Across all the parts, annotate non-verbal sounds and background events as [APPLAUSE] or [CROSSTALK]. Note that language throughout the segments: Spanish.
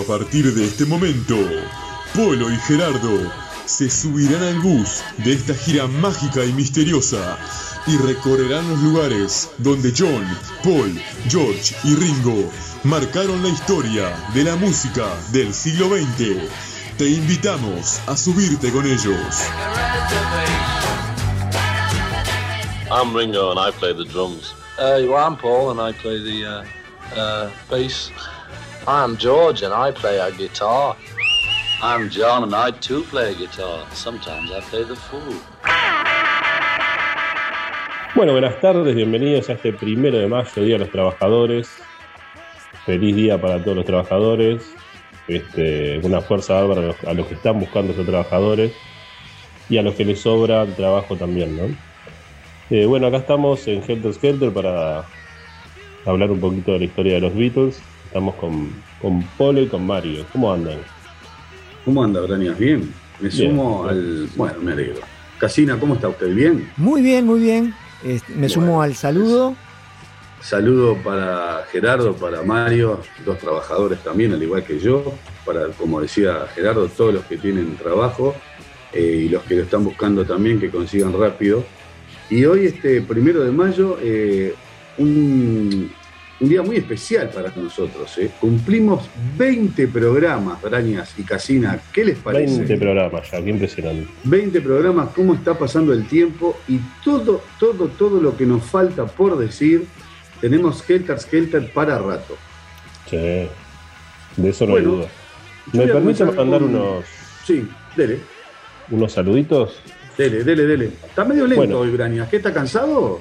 A partir de este momento, Polo y Gerardo se subirán al bus de esta gira mágica y misteriosa y recorrerán los lugares donde John, Paul, George y Ringo marcaron la historia de la música del siglo XX. Te invitamos a subirte con ellos. I'm Ringo and I play the drums. Uh, well, I'm Paul and I play the uh, uh, bass. I'm George and I play a guitar. I'm John and I too play guitar. Sometimes I play the fool. Bueno, buenas tardes, bienvenidos a este primero de mayo, Día de los Trabajadores. Feliz día para todos los trabajadores. Este, una fuerza bárbara a los, a los que están buscando ser trabajadores y a los que les sobra trabajo también, ¿no? Eh, bueno, acá estamos en Helter Skelter para hablar un poquito de la historia de los Beatles. Estamos con, con Polo y con Mario. ¿Cómo andan? ¿Cómo anda, Brañas? Bien. Me Bien. sumo al. Bueno, me alegro. Casina, ¿cómo está usted? ¿Bien? Muy bien, muy bien. Este, me sumo al saludo. Saludo para Gerardo, para Mario, dos trabajadores también, al igual que yo. Para, como decía Gerardo, todos los que tienen trabajo eh, y los que lo están buscando también, que consigan rápido. Y hoy, este primero de mayo, eh, un, un día muy especial para nosotros. eh. Cumplimos 20 programas, Brañas y Casina. ¿Qué les parece? 20 programas ya, qué impresionante. 20 programas, cómo está pasando el tiempo y todo, todo, todo lo que nos falta por decir, tenemos Helter Skelter para rato. Sí, de eso no Bueno, hay duda. ¿Me permite mandar con- unos, Sí, dele, unos saluditos? dele, dele, dele. Está medio lento Bueno. hoy, Brañas. ¿Qué está cansado?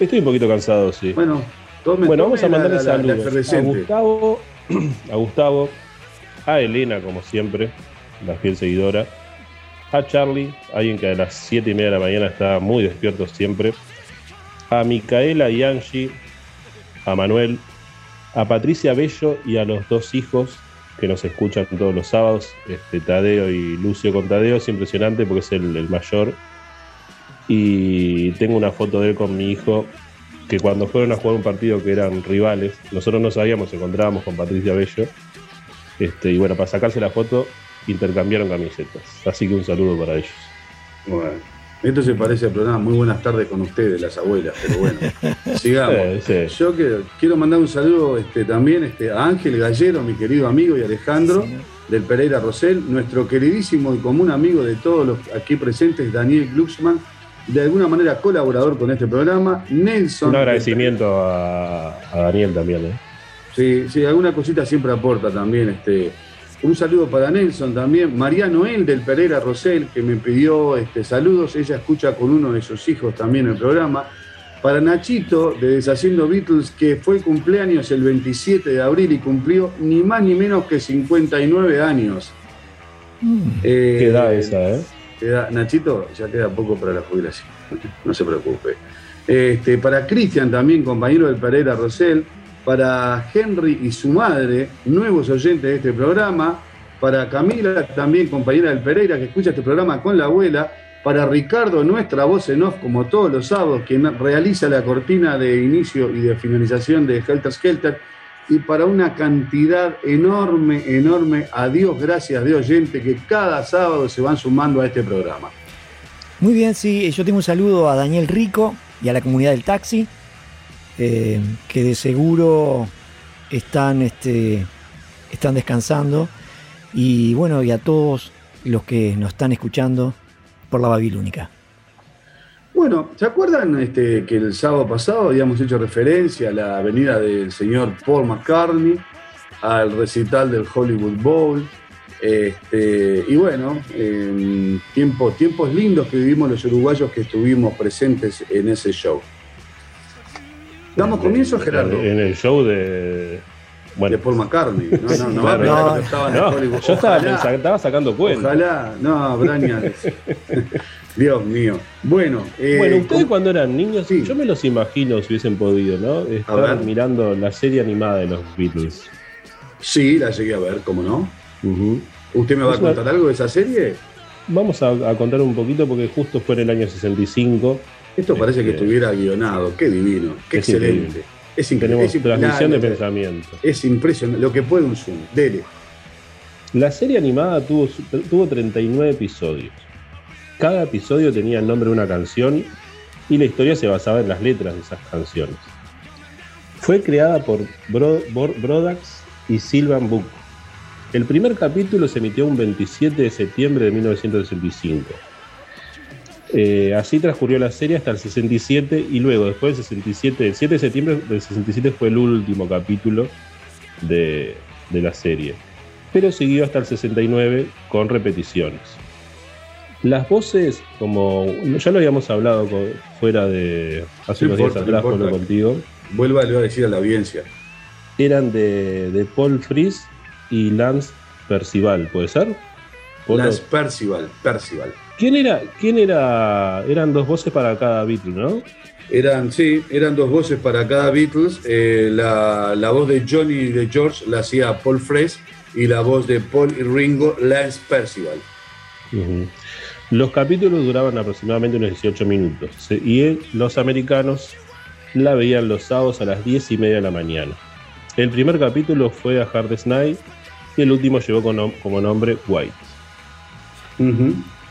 Estoy un poquito cansado, sí. Bueno, tome, Bueno, tome vamos a mandarle saludos a. Gustavo, [CLEARS THROAT] a Gustavo, a Elena, como siempre, la fiel seguidora, a Charlie, alguien que a las 7 y media de la mañana está muy despierto siempre, a Micaela y Angie, a Manuel, a Patricia Bello y a los dos hijos que nos escuchan todos los sábados, este, Tadeo y Lucio con Tadeo, es impresionante porque es el, el mayor. Y tengo una foto de él con mi hijo que cuando fueron a jugar un partido que eran rivales, nosotros no sabíamos, encontrábamos con Patricia Bello. Este, y bueno, para sacarse la foto, intercambiaron camisetas. Así que un saludo para ellos. Bueno, esto se parece al programa Muy Buenas tardes con ustedes, las abuelas, pero bueno, [LAUGHS] sigamos. Sí, sí. Yo que- quiero mandar un saludo este, también este, a Ángel Gallero, mi querido amigo, y Alejandro del Pereira Rosell, nuestro queridísimo y común amigo de todos los aquí presentes, Daniel Glucksmann, de alguna manera colaborador con este programa, Nelson. Un agradecimiento a, a Daniel también. ¿eh? Sí, sí, alguna cosita siempre aporta también. Este, un saludo para Nelson también. María Noel del Pereira Rosell, que me pidió este, saludos. Ella escucha con uno de sus hijos también el programa. Para Nachito de Deshaciendo Beatles, que fue cumpleaños el 27 de abril y cumplió ni más ni menos que 59 años. Eh, Qué edad esa, ¿eh? Queda- Nachito, ya queda poco para la jubilación, [LAUGHS] no se preocupe. Este, para Cristian también, compañero del Pereira Rosell, para Henry y su madre, nuevos oyentes de este programa, para Camila también, compañera del Pereira, que escucha este programa con la abuela, para Ricardo, nuestra voz en off, como todos los sábados, quien realiza la cortina de inicio y de finalización de Helter Skelter, y para una cantidad enorme, enorme, a Dios gracias de oyentes que cada sábado se van sumando a este programa. Muy bien, sí. Yo tengo un saludo a Daniel Rico y a la comunidad del taxi, eh, que de seguro están, este, están descansando. Y bueno, y a todos los que nos están escuchando por la Babilónica. Bueno, ¿se acuerdan este, que el sábado pasado habíamos hecho referencia a la venida del señor Paul McCartney, al recital del Hollywood Bowl? Este, y bueno, em, tiempos, tiempos lindos que vivimos los uruguayos que estuvimos presentes en ese show. ¿Damos comienzo, Gerardo? En el show de. Bueno, De Paul McCartney. No, no, no, Claro. No, que estaba en el no, Hollywood. yo estaba, estaba sacando cuenta. Ojalá, no, Braña. [LAUGHS] Dios mío. Bueno, eh, Bueno, ustedes cuando eran niños, Sí. yo me los imagino si hubiesen podido, ¿no? Estar ver. mirando la serie animada de los Beatles. sí, la llegué a ver, ¿cómo no? Ujú. ¿Usted me va a contar algo de esa serie? Vamos a, a contar un poquito porque justo fue en el año 65. Esto parece que Este- estuviera guionado. Qué divino, qué Es excelente. increíble. Es increíble. Tenemos es, transmisión de pensamiento. es impresionante. Lo que puede un Zoom. Dele. La serie animada tuvo, tuvo 39 episodios. Cada episodio tenía el nombre de una canción y la historia se basaba en las letras de esas canciones. Fue creada por Bro- Brodax y Sylvan Book. El primer capítulo se emitió un 27 de septiembre de 1965. Eh, así transcurrió la serie hasta el 67 y luego, después del 67, el 7 de septiembre del 67 fue el último capítulo de, de la serie. Pero siguió hasta el 69 con repeticiones. Las voces, como ya lo habíamos hablado con- fuera de hace No unos días no atrás. Pablo, contigo, Vuelva a decir a la audiencia. eran de, de Paul Fries y Lance Percival, ¿puede ser? Lance Percival, Percival. ¿Quién era? ¿Quién era? Eran dos voces para cada Beatle, ¿no? Eran, sí, eran dos voces para cada Beatles. Eh, la, la voz de Johnny y de George la hacía Paul Fresh y la voz de Paul y Ringo, Lance Percival. Ujú. Los capítulos duraban aproximadamente unos 18 minutos y los americanos la veían los sábados a las 10 y media de la mañana. El primer capítulo fue a Hardest Night y el último llevó como nombre White.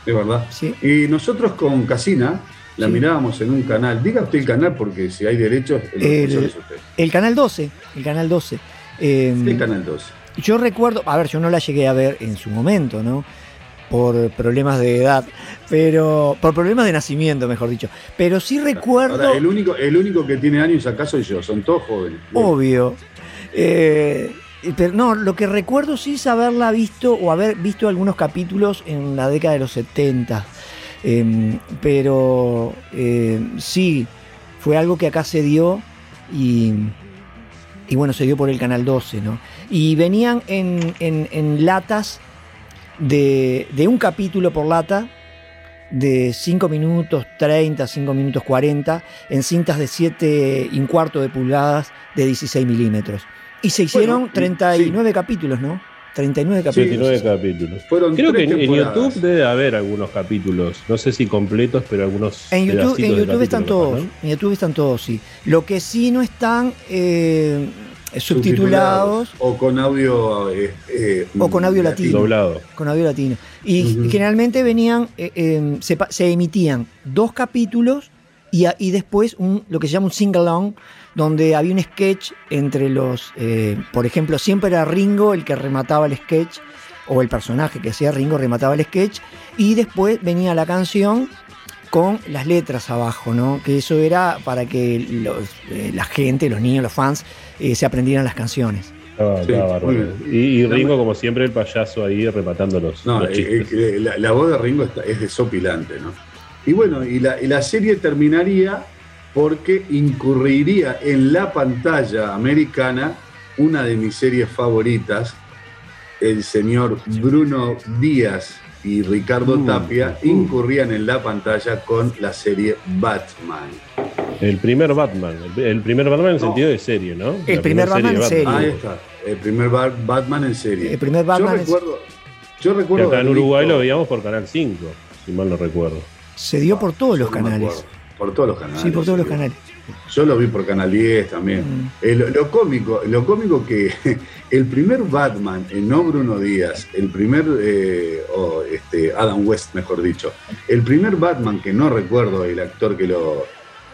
Es verdad. Sí. Y nosotros con Casina la Sí. mirábamos en un canal. Diga usted el canal porque si hay derechos, el El- responsable es usted. El canal 12, el canal 12. Eh, El canal 12. Yo recuerdo, a ver, yo no la llegué a ver en su momento, ¿no? Por problemas de edad, pero por problemas de nacimiento, mejor dicho. Pero sí recuerdo, Ahora, el único, el único que tiene años acá soy yo, son todos jóvenes. obvio. eh, pero no, lo que recuerdo sí es haberla visto o haber visto algunos capítulos en la década de los 70. Em, pero eh, sí, fue algo que acá se dio y, y bueno, se dio por el canal 12, ¿no? Y venían en, en- en latas de, de un capítulo por lata, de 5 minutos 30, 5 minutos 40, en cintas de 7 y un cuarto de pulgadas de 16 milímetros. Y se hicieron Bueno, 39 capítulos, ¿no? 39 capítulos. 29 capítulos. Fueron Creo que en, en. YouTube debe haber algunos capítulos, no sé si completos, pero algunos. En YouTube, en YouTube están todos. ¿no? En YouTube están todos, sí. Lo que sí no están eh, subtitulados O con audio. eh, eh, O con audio latino. Doblado. con audio latino. Y generalmente venían, eh, eh, se, emitían dos capítulos y, a- y después un, lo que se llama un sing-along, donde había un sketch entre los, eh, por ejemplo, siempre era Ringo el que remataba el sketch, o el personaje que hacía Ringo remataba el sketch, y después venía la canción con las letras abajo, ¿no? Que eso era para que los, eh, la gente, los niños, los fans, eh, se aprendieran las canciones. Sí, bien. Y, y Ringo, como siempre, el payaso ahí rematando los, No, los eh, chistes. eh, la, la voz de Ringo está- es desopilante, ¿no? Y bueno, y la, y la serie terminaría porque incurriría en la pantalla americana una de mis series favoritas, el señor Bruno Díaz y Ricardo Mm, Tapia mm. incurrían en la pantalla con la serie Batman. El primer Batman. El, primer Batman en No. sentido de serie, ¿no? El La primer Batman en serie. Ahí está, el primer Ba- Batman en serie. El primer Batman yo es- recuerdo, yo Que recuerdo acá en Uruguay visto- lo veíamos por Canal 5, si mal no recuerdo. Se dio por todos los no canales. Por todos los canales. Sí, por todos los canales. Yo lo vi por Canal 10 también. Mm. Eh, lo, lo cómico, lo cómico que [LAUGHS] el primer Batman, eh, no Bruno Díaz, el primer, eh, este, Adam West, mejor dicho, el primer Batman que no recuerdo el actor que lo,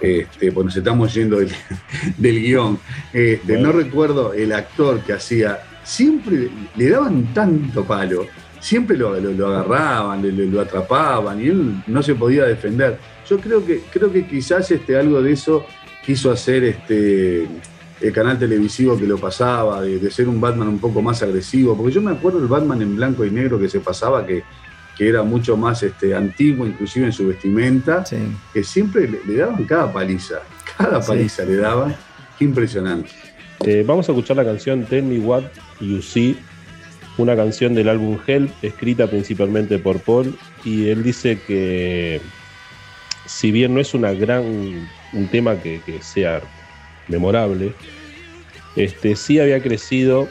este, nos estamos yendo del, [LAUGHS] del guion, este, Bueno. no recuerdo el actor que hacía, siempre le daban tanto palo, siempre lo, lo- lo agarraban, le- le- lo atrapaban y él no se podía defender. Yo creo que, creo que quizás este, algo de eso quiso hacer este, el canal televisivo que lo pasaba, de, de ser un Batman un poco más agresivo, porque yo me acuerdo del Batman en blanco y negro que se pasaba, que, que era mucho más este, antiguo, inclusive en su vestimenta, Sí. que siempre le, le daban cada paliza, cada Sí. paliza le daban, Qué impresionante. Eh, vamos a escuchar la canción Tell Me What You See, una canción del álbum Help, escrita principalmente por Paul, y él dice que si bien no es una gran, un tema que, que sea memorable, este, sí había crecido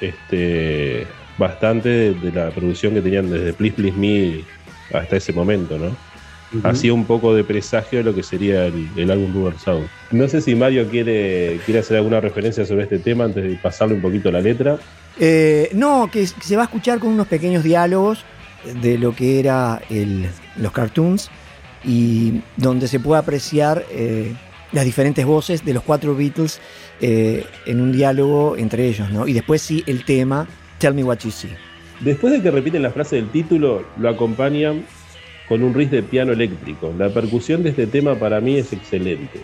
este, bastante de, de la producción que tenían desde Please Please Me hasta ese momento, ¿no? hacía un poco de presagio de lo que sería el, el álbum Rubber Sound. No sé si Mario quiere, quiere hacer alguna referencia sobre este tema antes de pasarle un poquito la letra. Eh, no, que, se va a escuchar con unos pequeños diálogos de lo que era el- los cartoons y donde se puede apreciar eh, las diferentes voces de los cuatro Beatles eh, en un diálogo entre ellos, ¿no? Y después sí el tema Tell Me What You See. Después de que repiten la frase del título, lo acompañan con un riff de piano eléctrico. La percusión de este tema para mí es excelente.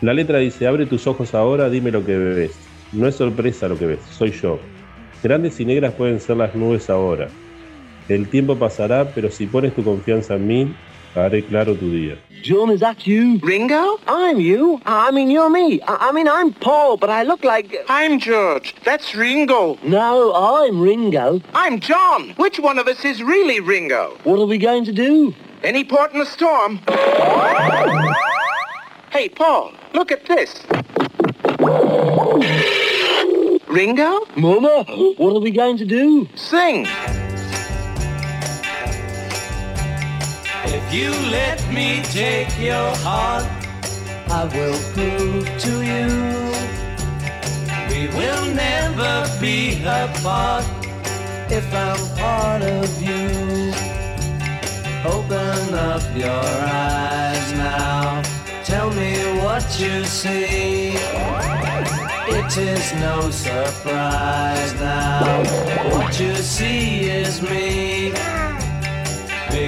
La letra dice, abre tus ojos ahora, dime lo que ves. No es sorpresa lo que ves, soy yo. Grandes y negras pueden ser las nubes ahora. El tiempo pasará, pero si pones tu confianza en mí, haré claro tu día. John, is that you? Ringo? I'm you. I mean, you're me. I, I mean, I'm Paul, but I look like... I'm George. That's Ringo. No, I'm Ringo. I'm John. Which one of us is really Ringo? What are we going to do? Any port in a storm? Hey, Paul, look at this. Ringo? Mama, what are we going to do? Sing. If you let me take your heart, I will prove to you we will never be apart if I'm part of you. Open up your eyes now, tell me what you see. It is no surprise now, what you see is me.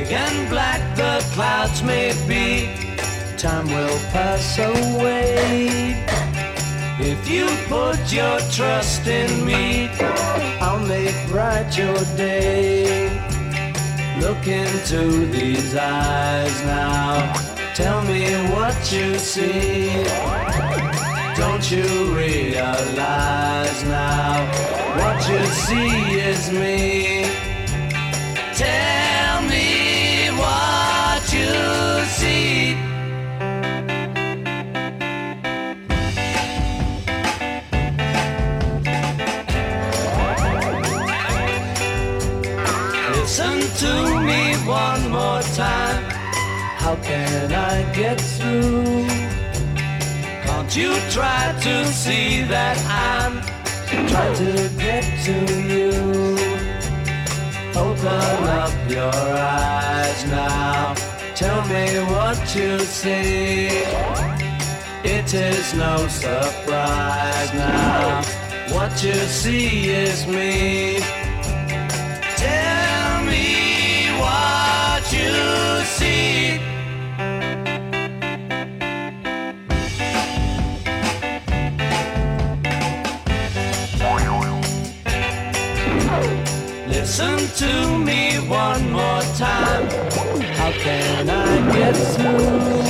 Big and black the clouds may be, time will pass away. If you put your trust in me, I'll make bright your day. Look into these eyes now, tell me what you see. Don't you realize now, what you see is me. Tell get through? Can't you try to see that I'm trying to get to you? Open up your eyes now. Tell me what you see. It is no surprise now. What you see is me. Tell me what you see. Listen to me one more time. How can I get through?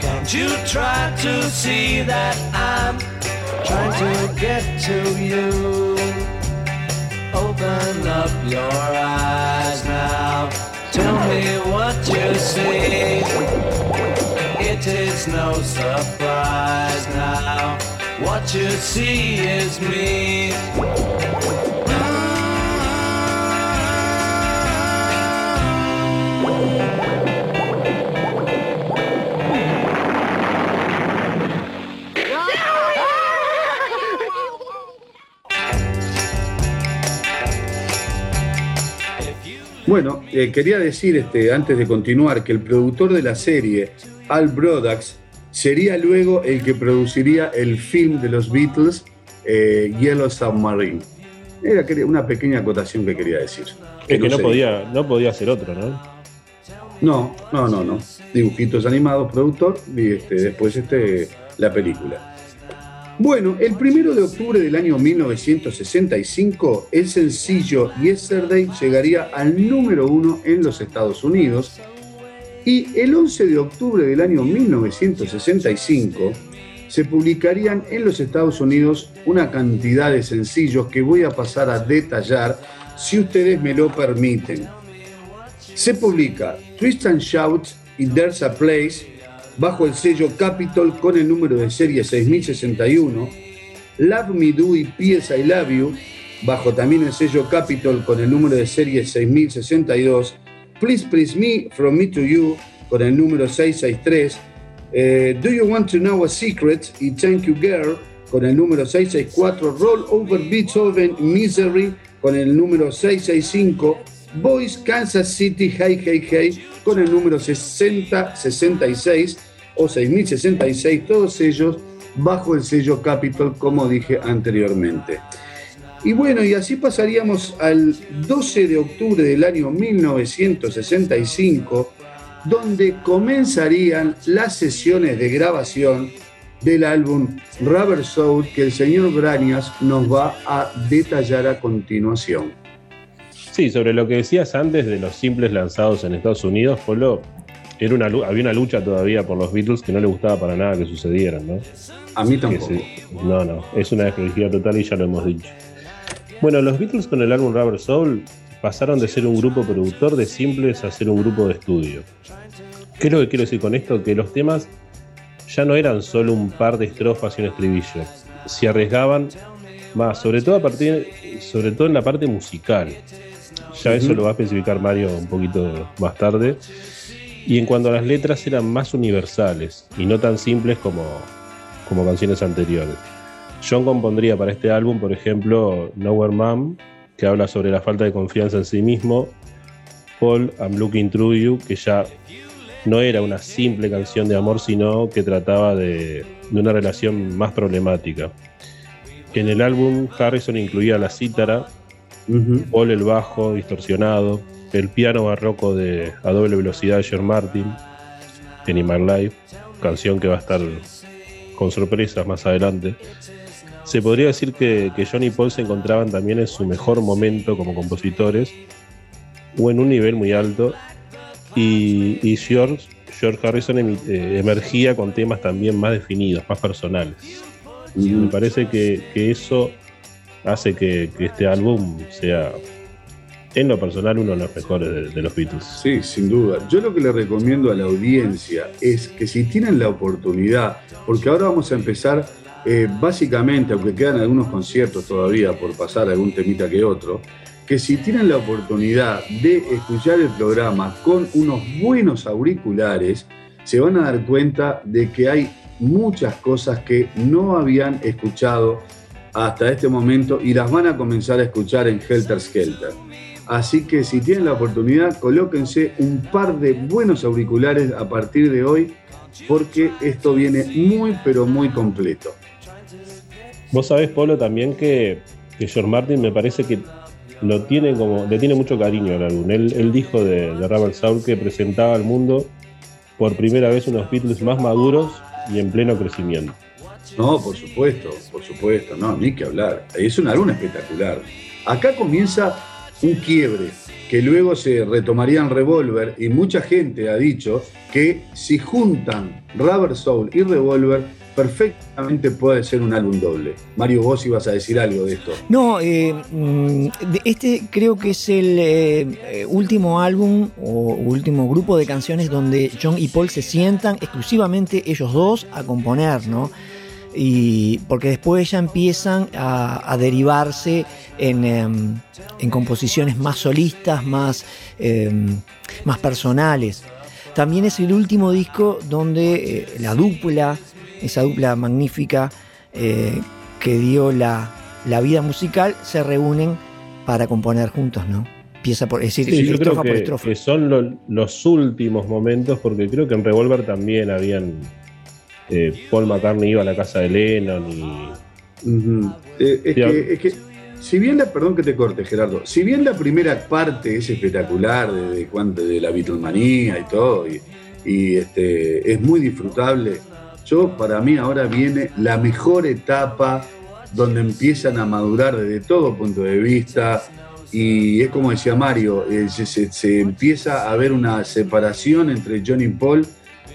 Can't you try to see that I'm trying to get to you? Open up your eyes now. Tell me what you see. It is no surprise now. What you see is me. Bueno, eh, quería decir este, antes de continuar que el productor de la serie, Al Brodax, sería luego el que produciría el film de los Beatles, eh, Yellow Submarine. Era una pequeña acotación que quería decir. Es que no sé. podía, no podía ser otro, ¿no? No, no, no, no. Dibujitos animados, productor, y este, después este, la película. Bueno, el primero de octubre del año 1965, el sencillo Yesterday llegaría al número uno en los Estados Unidos. Y el 11 de octubre del año 1965 se publicarían en los Estados Unidos una cantidad de sencillos que voy a pasar a detallar si ustedes me lo permiten. Se publica Twist and Shout y There's a Place bajo el sello Capitol con el número de serie 6061. Love Me Do y P.S. I Love You bajo también el sello Capitol con el número de serie 6062. Please Please Me From Me to You con el número 663. eh, Do You Want to Know a Secret y Thank You Girl con el número 664, Roll Over Beethoven Misery con el número 665, Boys Kansas City Hey Hey Hey con el número 6066 o 6066, todos ellos bajo el sello Capitol, como dije anteriormente. Y bueno, y así pasaríamos al 12 de octubre del año 1965, donde comenzarían las sesiones de grabación del álbum Rubber Soul que el señor Branias nos va a detallar a continuación. Sí, sobre lo que decías antes de los simples lanzados en Estados Unidos, Polo, era una, había una lucha todavía por los Beatles que no le gustaba para nada que sucedieran, ¿no? A mí tampoco. no, no, es una desprolijidad total y ya lo hemos dicho. Bueno, los Beatles con el álbum Rubber Soul pasaron de ser un grupo productor de simples a ser un grupo de estudio. ¿Qué es lo que quiero decir con esto? Que los temas ya no eran solo un par de estrofas y un estribillo. Se arriesgaban más, sobre todo a partir, sobre todo en la parte musical. Ya eso lo va a especificar Mario un poquito más tarde. Y en cuanto a las letras eran más universales y no tan simples como, como canciones anteriores. John compondría para este álbum, por ejemplo, Nowhere Mom, que habla sobre la falta de confianza en sí mismo, Paul, I'm Looking Through You, que ya no era una simple canción de amor, sino que trataba de, de una relación más problemática. En el álbum, Harrison incluía la cítara, Paul el bajo distorsionado, el piano barroco de a doble velocidad de George Martin, en My Life, canción que va a estar con sorpresas más adelante. Se podría decir que, que John y Paul se encontraban también en su mejor momento como compositores, o en un nivel muy alto, y, y George, George Harrison eh, emergía con temas también más definidos, más personales. Me parece que, que eso hace que, este álbum sea, en lo personal, uno de los mejores de, de los Beatles. Sí, sin duda. Yo lo que le recomiendo a la audiencia es que si tienen la oportunidad, porque ahora vamos a empezar eh, básicamente, aunque quedan algunos conciertos todavía por pasar algún temita que otro, que si tienen la oportunidad de escuchar el programa con unos buenos auriculares, se van a dar cuenta de que hay muchas cosas que no habían escuchado hasta este momento y las van a comenzar a escuchar en Helter Skelter. Así que si tienen la oportunidad, colóquense un par de buenos auriculares a partir de hoy, porque esto viene muy, pero muy completo. Vos sabés, Polo, también que, George Martin me parece que lo tiene como, le tiene mucho cariño al álbum. Él, él dijo de, de Soul que presentaba al mundo por primera vez unos Beatles más maduros y en pleno crecimiento. No, por supuesto, por supuesto, no, ni que hablar. Es un álbum espectacular. Acá comienza un quiebre que luego se retomaría en Revolver y mucha gente ha dicho que si juntan Rubber Soul y Revolver, perfectamente puede ser un álbum doble. Mario, vos ibas a decir algo de esto. No, eh, mm, este creo que es el eh, eh, último álbum o último grupo de canciones donde John y Paul se sientan exclusivamente ellos dos a componer, ¿no? Y porque después ya empiezan a, a derivarse en, em, en composiciones más solistas, más, em, más personales. También es el último disco donde eh, la dupla, esa dupla magnífica eh, que dio la, la vida musical, se reúnen para componer juntos, ¿no? Empieza por, es decir, Sí, yo creo estrofa por estrofa. que son lo- los últimos momentos, porque creo que en Revolver también habían. Eh, Paul McCartney iba a la casa de Lennon y. Eh, es, que, es que, si bien la, perdón que te corte, Gerardo, si bien la primera parte es espectacular de, de, de la Beatlemanía y todo, y, y, este, es muy disfrutable, yo para mí ahora viene la mejor etapa donde empiezan a madurar desde todo punto de vista. Y es como decía Mario, eh, se, se- se empieza a ver una separación entre John y Paul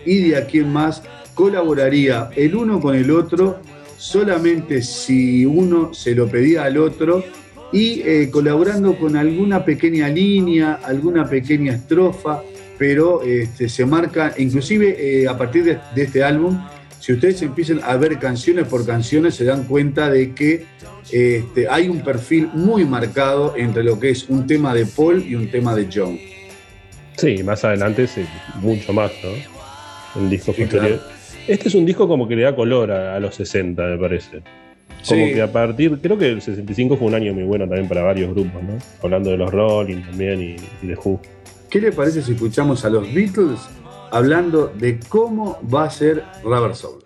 y de aquí en más colaboraría el uno con el otro solamente si uno se lo pedía al otro y eh, colaborando con alguna pequeña línea, alguna pequeña estrofa, pero este, se marca, inclusive eh, a partir de, de este álbum, si ustedes empiezan a ver canciones por canciones, se dan cuenta de que este, hay un perfil muy marcado entre lo que es un tema de Paul y un tema de John. Sí, más adelante mucho más, ¿no? En discos Sí. Este es un disco como que le da color a, a los 60, me parece. Como Sí. que a partir, creo que el 65 fue un año muy bueno también para varios grupos, ¿no? Hablando de los Rolling también y, y de Who. ¿Qué le parece si escuchamos a los Beatles hablando de cómo va a ser Rubber Soul?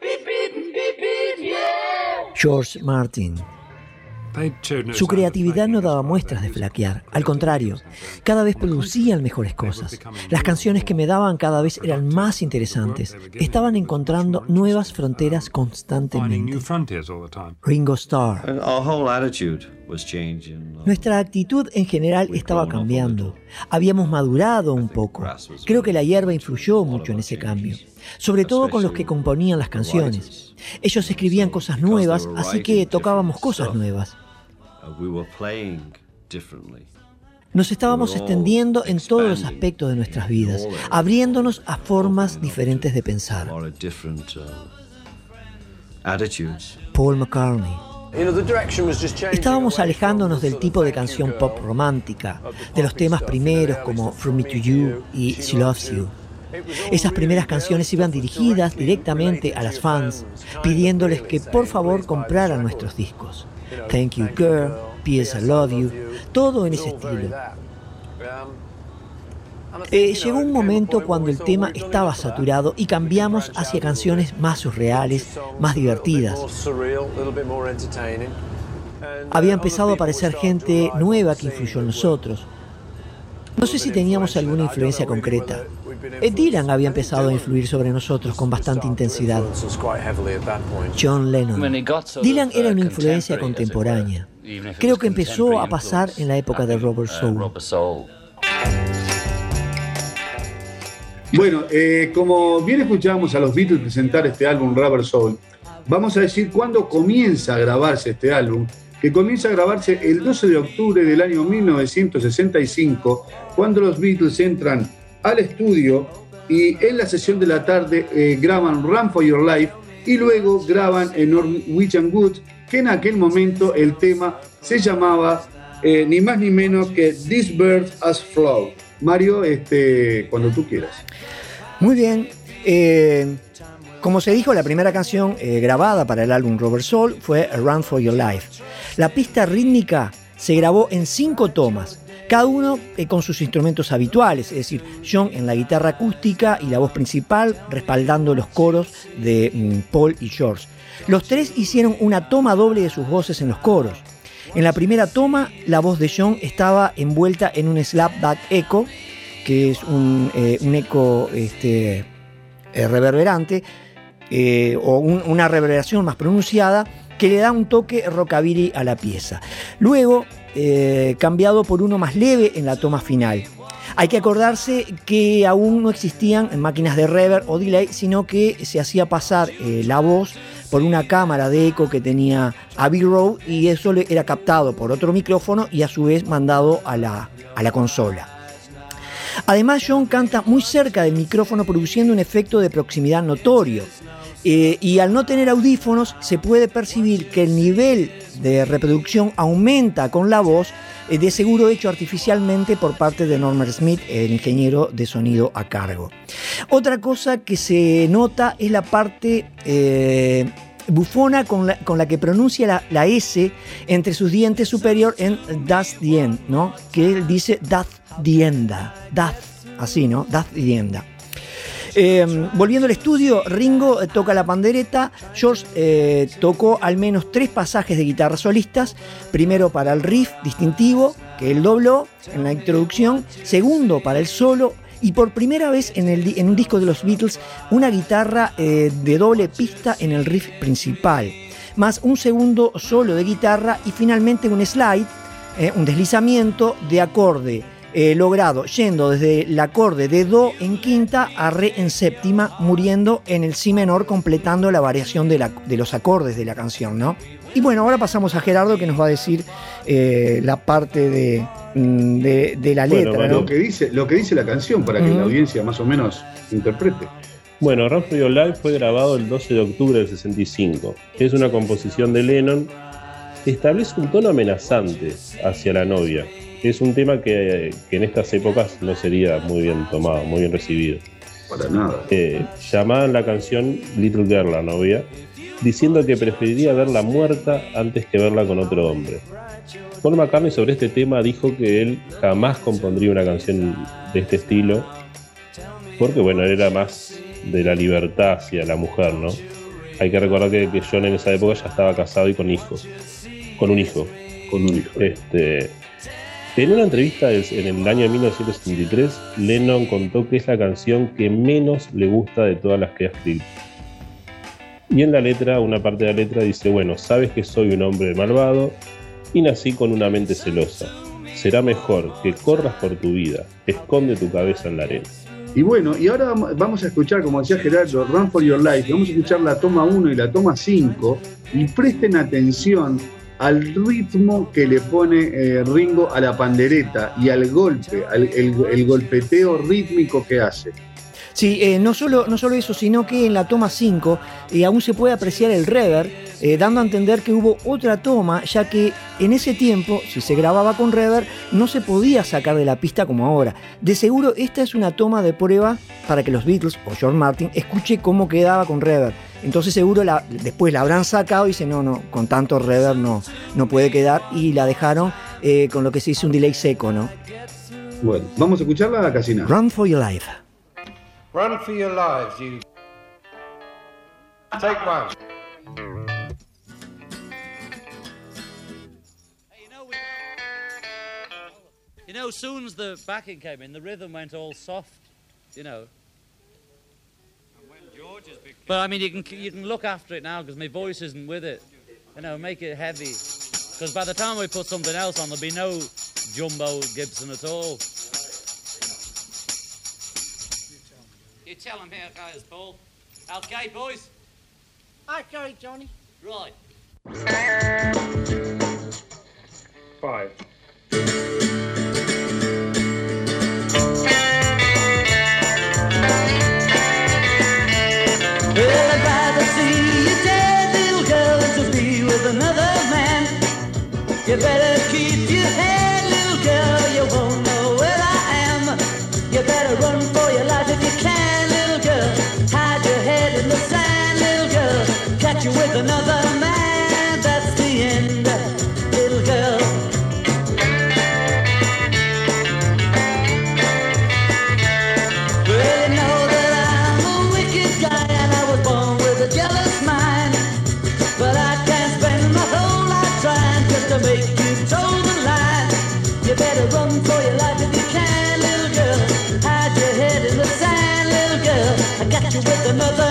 George Martin. Su creatividad no daba muestras de flaquear, al contrario, cada vez producían mejores cosas. Las canciones que me daban cada vez eran más interesantes, estaban encontrando nuevas fronteras constantemente. Ringo Starr. Nuestra actitud en general estaba cambiando. Habíamos madurado un poco. Creo que la hierba influyó mucho en ese cambio, sobre todo con los que componían las canciones. Ellos escribían cosas nuevas, así que tocábamos cosas nuevas. Uh. Nos estábamos extendiendo en todos los aspectos de nuestras vidas, abriéndonos a formas diferentes de pensar. Uh. Paul McCartney. Estábamos alejándonos del tipo de canción pop romántica, de los temas primeros como From Me to You y She Loves You. Esas primeras canciones iban dirigidas directamente a las fans, pidiéndoles que por favor compraran nuestros discos. Thank You Girl, P.S. I Love You, todo en ese estilo. Eh, llegó un momento cuando el tema estaba saturado y cambiamos hacia canciones más surreales, más divertidas. Había empezado a aparecer gente nueva que influyó en nosotros. No sé si teníamos alguna influencia concreta. Eh, Dylan había empezado a influir sobre nosotros con bastante intensidad. John Lennon. Dylan era una influencia contemporánea. Creo que empezó a pasar en la época de Robert Soul. Bueno, eh, como bien escuchábamos a los Beatles presentar este álbum Rubber Soul, vamos a decir cuándo comienza a grabarse este álbum, que comienza a grabarse el 12 de octubre del año 1965, cuando los Beatles entran al estudio y en la sesión de la tarde eh, graban Run for Your Life y luego graban en Norwegian Wood, que en aquel momento el tema se llamaba eh, ni más ni menos que This Bird Has Flown. Mario, este, cuando tú quieras. Muy bien. eh, como se dijo, la primera canción grabada para el álbum Robert Soul fue Run for Your Life. La pista rítmica se grabó en cinco tomas, cada uno eh, con sus instrumentos habituales, es decir, John en la guitarra acústica y la voz principal respaldando los coros de mm, Paul y George. Los tres hicieron una toma doble de sus voces en los coros. En la primera toma, la voz de John estaba envuelta en un slapback echo, que es un, eh, eco este, eh, reverberante, eh, o un- una reverberación más pronunciada, que le da un toque rockabilly a la pieza. Luego, eh, cambiado por uno más leve en la toma final. Hay que acordarse que aún no existían máquinas de reverb o delay, sino que se hacía pasar eh, la voz por una cámara de eco que tenía Abbey Road y eso era captado por otro micrófono y a su vez mandado a la, a la consola. Además, John canta muy cerca del micrófono produciendo un efecto de proximidad notorio. Eh, y al no tener audífonos se puede percibir que el nivel de reproducción aumenta con la voz, eh, de seguro hecho artificialmente por parte de Norman Smith, el ingeniero de sonido a cargo. Otra cosa que se nota es la parte eh, bufona con la, que pronuncia la, S entre sus dientes superior en Das End, ¿no? Que él dice Das the Enda, Das, así, ¿no? Das the Enda. Eh, volviendo al estudio, Ringo eh, toca la pandereta, George eh, tocó al menos tres pasajes de guitarra solistas, primero para el riff distintivo, que él dobló en la introducción, segundo para el solo. Y por primera vez en, un disco de los Beatles una guitarra de doble pista en el riff principal, más un segundo solo de guitarra y finalmente un slide, un deslizamiento de acorde eh, logrado yendo desde el acorde de Do en quinta a Re en séptima, muriendo en el Si menor, completando la variación de, la- de los acordes de la canción, ¿no? Y bueno, ahora pasamos a Gerardo que nos va a decir eh, la parte de, mm, de, de la Bueno, letra. Manu, ¿no? Lo que dice, lo que dice la canción para que la audiencia más o menos interprete. Bueno, Your Life fue grabado el 12 de octubre del 65. Es una composición de Lennon. Establece un tono amenazante hacia la novia. Es un tema que, que en estas épocas no sería muy bien tomado, muy bien recibido. Para nada. Eh, llamaban la canción Little Girl, la novia. diciendo que preferiría verla muerta antes que verla con otro hombre. Paul McCartney sobre este tema dijo que él jamás compondría una canción de este estilo, porque bueno, él era más de la libertad hacia la mujer, ¿no? Hay que recordar que, que John en esa época ya estaba casado y con hijos, con un hijo. Con un hijo. Este, en una entrevista en el año de 1973, Lennon contó que es la canción que menos le gusta de todas las que ha escrito. Y en la letra, una parte de la letra dice, bueno, sabes que soy un hombre malvado y nací con una mente celosa. Será mejor que corras por tu vida, esconde tu cabeza en la arena. Y bueno, y ahora vam- vamos a escuchar, como decía Gerardo, Run for Your Life. Vamos a escuchar la toma 1 y la toma 5 y presten atención al ritmo que le pone eh, Ringo a la pandereta y al golpe, al el, el golpeteo rítmico que hace. Sí, eh, no, solo, no solo eso, sino que en la toma 5 eh, aún se puede apreciar el reverb, eh, dando a entender que hubo otra toma, ya que en ese tiempo, si se grababa con reverb, no se podía sacar de la pista como ahora. De seguro, esta es una toma de prueba para que los Beatles o George Martin escuche cómo quedaba con reverb. Entonces seguro la- después la habrán sacado y dicen, no, no, con tanto reverb no, no puede quedar y la dejaron eh, con lo que se dice un delay seco, ¿no? Bueno, vamos a escucharla casi nada. Run for your life. Run for your lives, you. Take one. You know, soon as the backing came in, the rhythm went all soft, you know. But I mean, you can you can look after it now because my voice isn't with it. You know, make it heavy. Because by the time we put something else on, there'll be no jumbo Gibson at all. Tell him how it goes, Paul. Okay, boys. Okay, Johnny. Right. Five. Well, I'd rather see you dead, little girl, than to be with another man. You better with another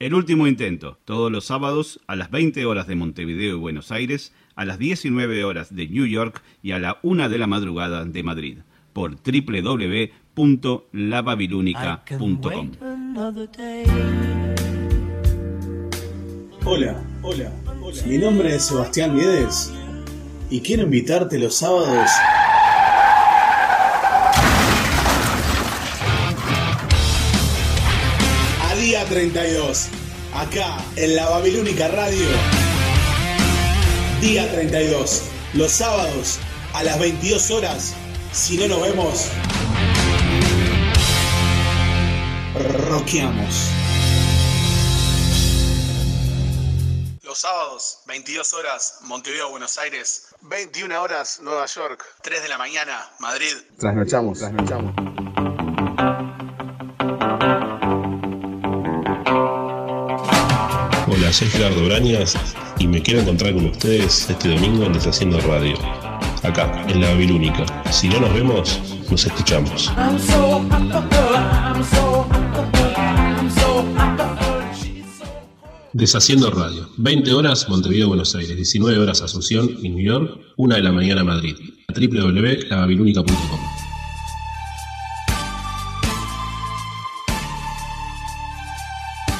El último intento, todos los sábados a las 20 horas de Montevideo y Buenos Aires, a las 19 horas de New York y a la 1 de la madrugada de Madrid, por day. Hola, hola, hola. Mi nombre es Sebastián Viedes y quiero invitarte los sábados 32, acá en la Babilónica Radio. Día 32, los sábados a las 22 horas. Si no nos vemos, roqueamos. Los sábados, 22 horas, Montevideo, Buenos Aires. 21 horas, Nueva York. 3 de la mañana, Madrid. Trasnochamos, trasnochamos. Hola, soy Gerardo Brañas y me quiero encontrar con ustedes este domingo en Deshaciendo Radio, acá, en la Babilónica. Si no nos vemos, nos escuchamos. Deshaciendo Radio. 20 horas Montevideo, Buenos Aires. 19 horas Asunción y New York. 1 de la mañana Madrid. www.lababilónica.com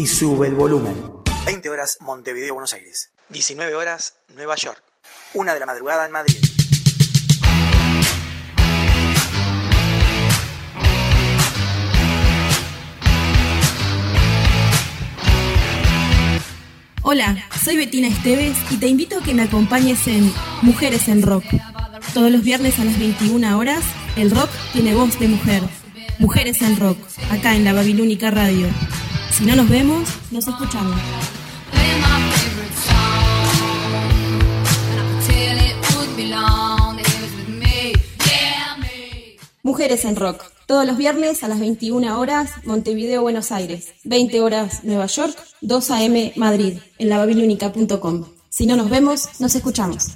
y sube el volumen. 20 horas Montevideo, Buenos Aires. 19 horas Nueva York. Una de la madrugada en Madrid. Hola, soy Betina Esteves y te invito a que me acompañes en Mujeres en Rock. Todos los viernes a las 21 horas, el rock tiene voz de mujer. Mujeres en Rock, acá en la Babilónica Radio. Si no nos vemos, nos escuchamos. Mujeres en Rock, todos los viernes a las 21 horas, Montevideo, Buenos Aires, 20 horas, Nueva York, 2 a.m. Madrid, en lababilónica.com. Si no nos vemos, nos escuchamos.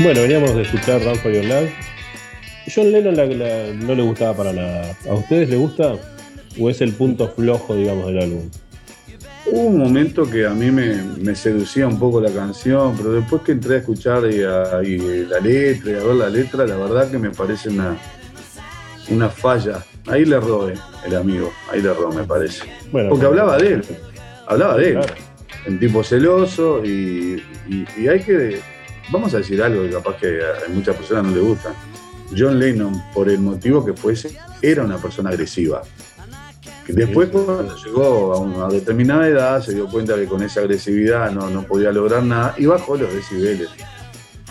Bueno, veníamos de escuchar Run for Your Life. John Lennon la- la- no le gustaba para nada. ¿A ustedes le gusta? ¿O es el punto flojo, digamos, del álbum? Hubo un momento que a mí me, me seducía un poco la canción, pero después que entré a escuchar y a- y la letra y a ver la letra, la verdad que me parece una, una falla. Ahí le erró eh, el amigo, ahí le erró, me parece. Bueno, Porque hablaba de él, hablaba de él. Claro. Un tipo celoso y, y- y hay que. Vamos a decir algo que capaz que a muchas personas no le gusta. John Lennon, por el motivo que fuese, era una persona agresiva. Después, cuando llegó a una determinada edad, se dio cuenta que con esa agresividad no, no podía lograr nada y bajó los decibeles.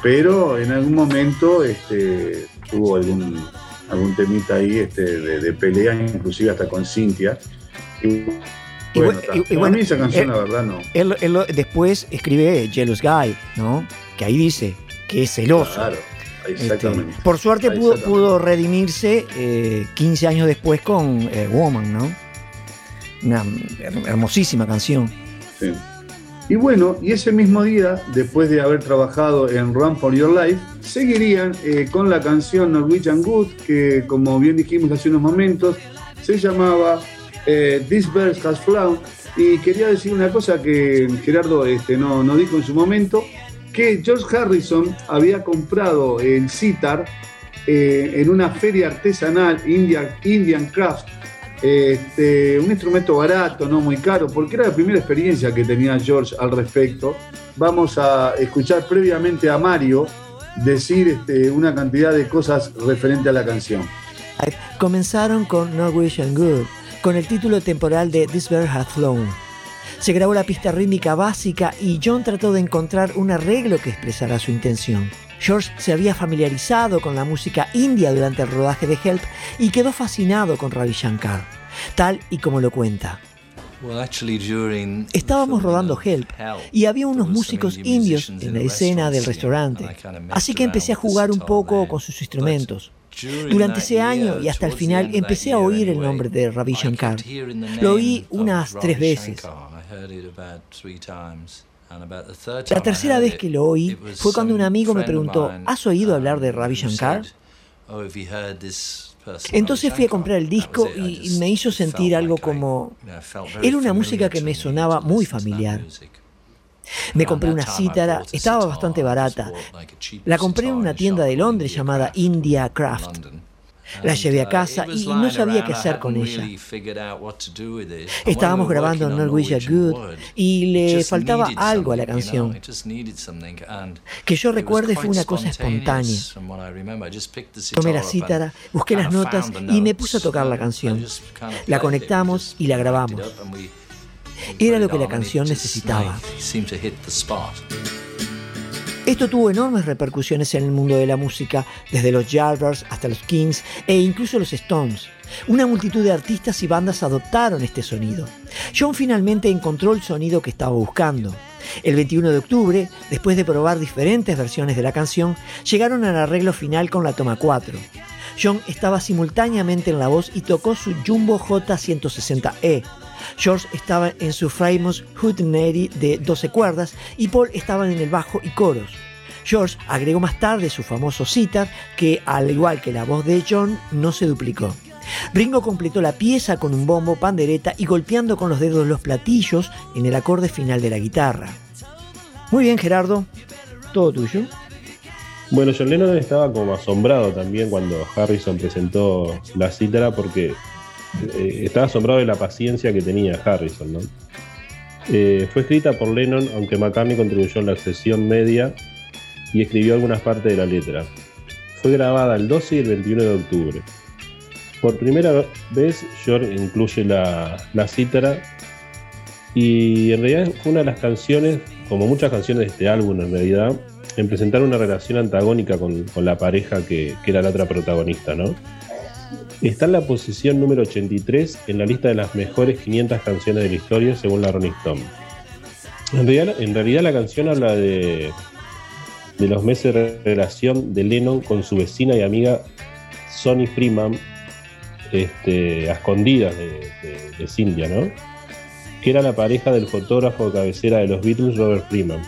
Pero en algún momento este, tuvo algún, algún temita ahí este, de, de pelea, inclusive hasta con Cintia. Y, bueno, y- mí esa canción, la verdad, no. Él, él lo- después escribe Jealous Guy, ¿no? Que ahí dice que es celoso. Claro, Este, exactamente. por suerte pudo, pudo redimirse eh, 15 años después con eh, Woman, ¿no? Una her- hermosísima canción. Sí. Y bueno, y ese mismo día, después de haber trabajado en Run for Your Life, seguirían eh, con la canción Norwegian Good, que como bien dijimos hace unos momentos, se llamaba eh, This Verse Has Flown. Y quería decir una cosa que Gerardo este, no, no dijo en su momento, que George Harrison había comprado el sitar eh, en una feria artesanal Indian, Indian Craft este, un instrumento barato, no muy caro, porque era la primera experiencia que tenía George al respecto. Vamos a escuchar previamente a Mario decir este, una cantidad de cosas referente a la canción. Comenzaron con Norwegian Good, con el título temporal de This Bird Hath Flown. Se grabó la pista rítmica básica y John trató de encontrar un arreglo que expresara su intención. George se había familiarizado con la música india durante el rodaje de Help y quedó fascinado con Ravi Shankar, tal y como lo cuenta. Estábamos rodando Help y había unos músicos indios en la escena del restaurante, así que empecé a jugar un poco con sus instrumentos. Durante ese año y hasta el final empecé a oír el nombre de Ravi Shankar. Lo oí unas tres veces. La tercera vez que lo oí fue cuando un amigo me preguntó, ¿has oído hablar de Ravi Shankar? Entonces fui a comprar el disco y y me hizo sentir algo como... Era una música que me sonaba muy familiar. Me compré una cítara, estaba bastante barata. La compré en una tienda de Londres llamada India Craft. La llevé a casa y no sabía qué hacer con ella. Estábamos grabando Norwegian Good y le faltaba algo a la canción. Que yo recuerde fue una cosa espontánea. Tomé la cítara, busqué las notas y me puse a tocar la canción. La conectamos y la grabamos. Era lo que la canción necesitaba. Esto tuvo enormes repercusiones en el mundo de la música, desde los Yardbirds hasta los Kings e incluso los Stones. Una multitud de artistas y bandas adoptaron este sonido. John finalmente encontró el sonido que estaba buscando. El 21 de octubre, después de probar diferentes versiones de la canción, llegaron al arreglo final con la toma 4. John estaba simultáneamente en la voz y tocó su Jumbo J160E. George estaba en su Famous Hootenanny de 12 cuerdas y Paul estaba en el bajo y coros. George agregó más tarde su famoso sitar, que al igual que la voz de John, no se duplicó. Ringo completó la pieza con un bombo, pandereta y golpeando con los dedos los platillos en el acorde final de la guitarra. Muy bien, Gerardo. Todo tuyo. Bueno, John Lennon estaba como asombrado también cuando Harrison presentó la cítara porque eh, estaba asombrado de la paciencia que tenía Harrison. ¿no? Eh, fue escrita por Lennon, aunque McCartney contribuyó en la sesión media y escribió algunas partes de la letra. Fue grabada el 12 y el 21 de octubre. Por primera vez, George incluye la, la cítara y en realidad fue una de las canciones, como muchas canciones de este álbum en realidad, en presentar una relación antagónica con, con la pareja que, que, era la otra protagonista, ¿no? Está en la posición número 83 en la lista de las mejores 500 canciones de la historia según la Rolling Stone. En realidad, la canción habla de, de los meses de relación de Lennon con su vecina y amiga Sonny Freeman, este, a escondidas de, de, ¿no? Que era la pareja del fotógrafo de cabecera de los Beatles, Robert Freeman.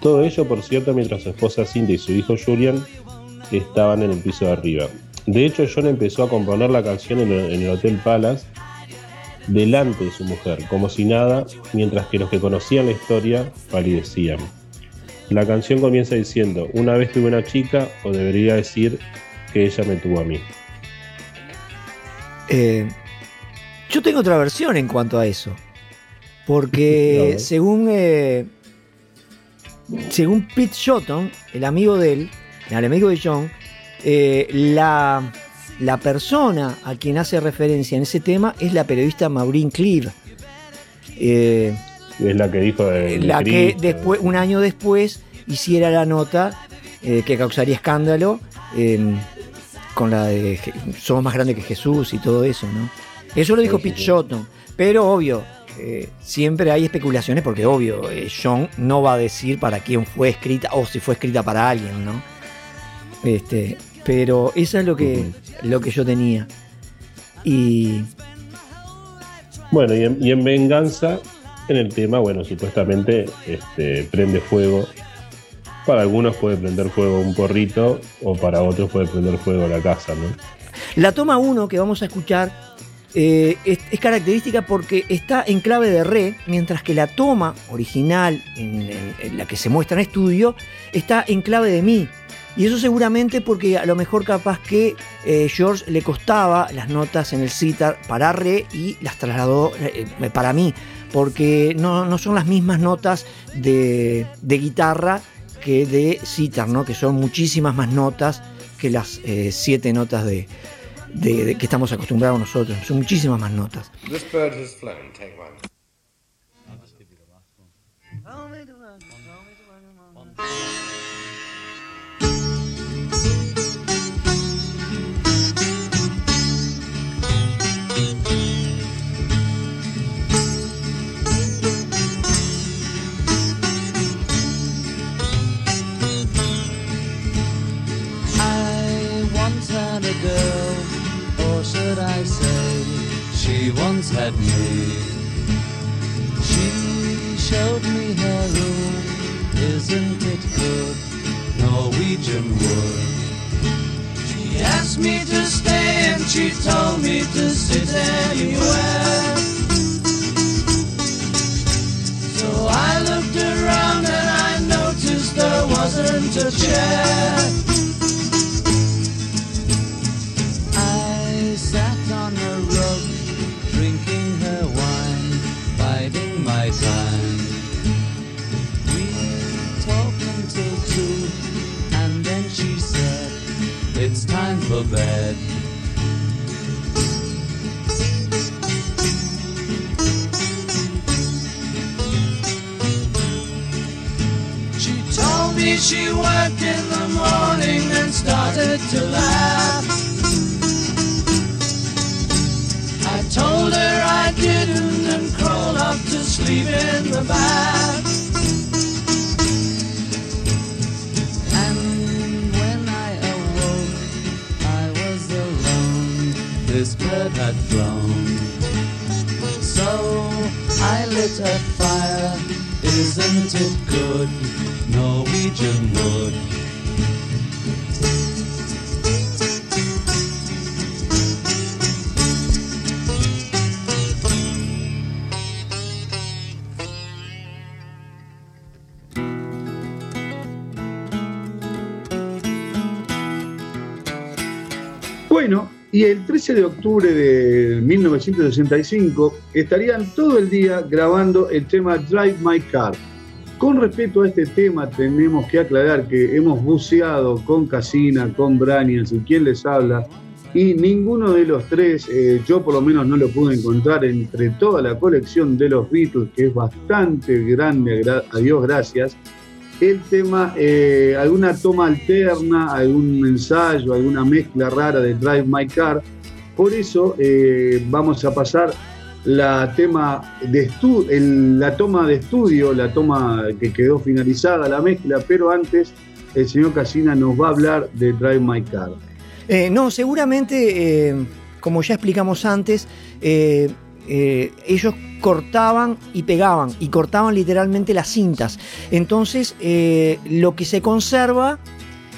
Todo ello, por cierto, mientras su esposa Cindy y su hijo Julian estaban en el piso de arriba. De hecho, John empezó a componer la canción en el, en el Hotel Palace delante de su mujer, como si nada, mientras que los que conocían la historia palidecían. La canción comienza diciendo, una vez tuve una chica, o debería decir que ella me tuvo a mí. Eh, yo tengo otra versión en cuanto a eso, porque [LAUGHS] según... Eh, según Pete Shotton, el amigo de él, el amigo de John, eh, la, la, persona a quien hace referencia en ese tema es la periodista Maureen Cleave. Eh, es la que dijo de, La que después, un año después hiciera la nota eh, que causaría escándalo con la de Somos más grandes que Jesús y todo eso, ¿no? Eso lo dijo sí, Pete sí, Shotton, pero obvio, eh, siempre hay especulaciones porque obvio, eh, John no va a decir para quién fue escrita o si fue escrita para alguien, ¿no? Este, pero eso es lo que, uh -huh. lo que yo tenía. Y... Bueno, y en, y en, venganza, en el tema, bueno, supuestamente este, prende fuego. Para algunos puede prender fuego un porrito o para otros puede prender fuego la casa, ¿no? La toma 1 que vamos a escuchar eh, es, es, característica porque está en clave de re, mientras que la toma original, en, en, en, la que se muestra en estudio, está en clave de mi. Y eso seguramente porque a lo mejor capaz que eh, George le costaba las notas en el sitar para re y las trasladó eh, para mí, porque no, no, son las mismas notas de, de guitarra que de sitar, ¿no? que son muchísimas más notas que las eh, siete notas de, de, de, que estamos acostumbrados nosotros. Son muchísimas más notas. This bird has flown. Take one. She once had me. She showed me her room, isn't it good? Norwegian wood. She asked me to stay and she told me to sit anywhere. So I looked around and I noticed there wasn't a chair. I sat on a rug, drinking her wine, biding my time. She told me she worked in the morning and started to laugh. I told her I didn't and crawled up to sleep in the bath. This had flown. So I lit a fire. Isn't it good? Norwegian wood. Y el 13 de octubre de 1965 estarían todo el día grabando el tema Drive My Car. Con respecto a este tema, tenemos que aclarar que hemos buceado con Casina, con Branians y quien les habla, y ninguno de los tres, eh, yo por lo menos no lo pude encontrar entre toda la colección de los Beatles, que es bastante grande, gra- a Dios gracias, el tema, eh, alguna toma alterna, algún ensayo, alguna mezcla rara de Drive My Car. Por eso eh, vamos a pasar la tema de la toma de estudio, la toma que quedó finalizada, la mezcla, pero antes el señor Casina nos va a hablar de Drive My Car. Eh, no, seguramente, como ya explicamos antes, eh, ellos cortaban y pegaban, y cortaban literalmente las cintas. Entonces, eh, lo que se conserva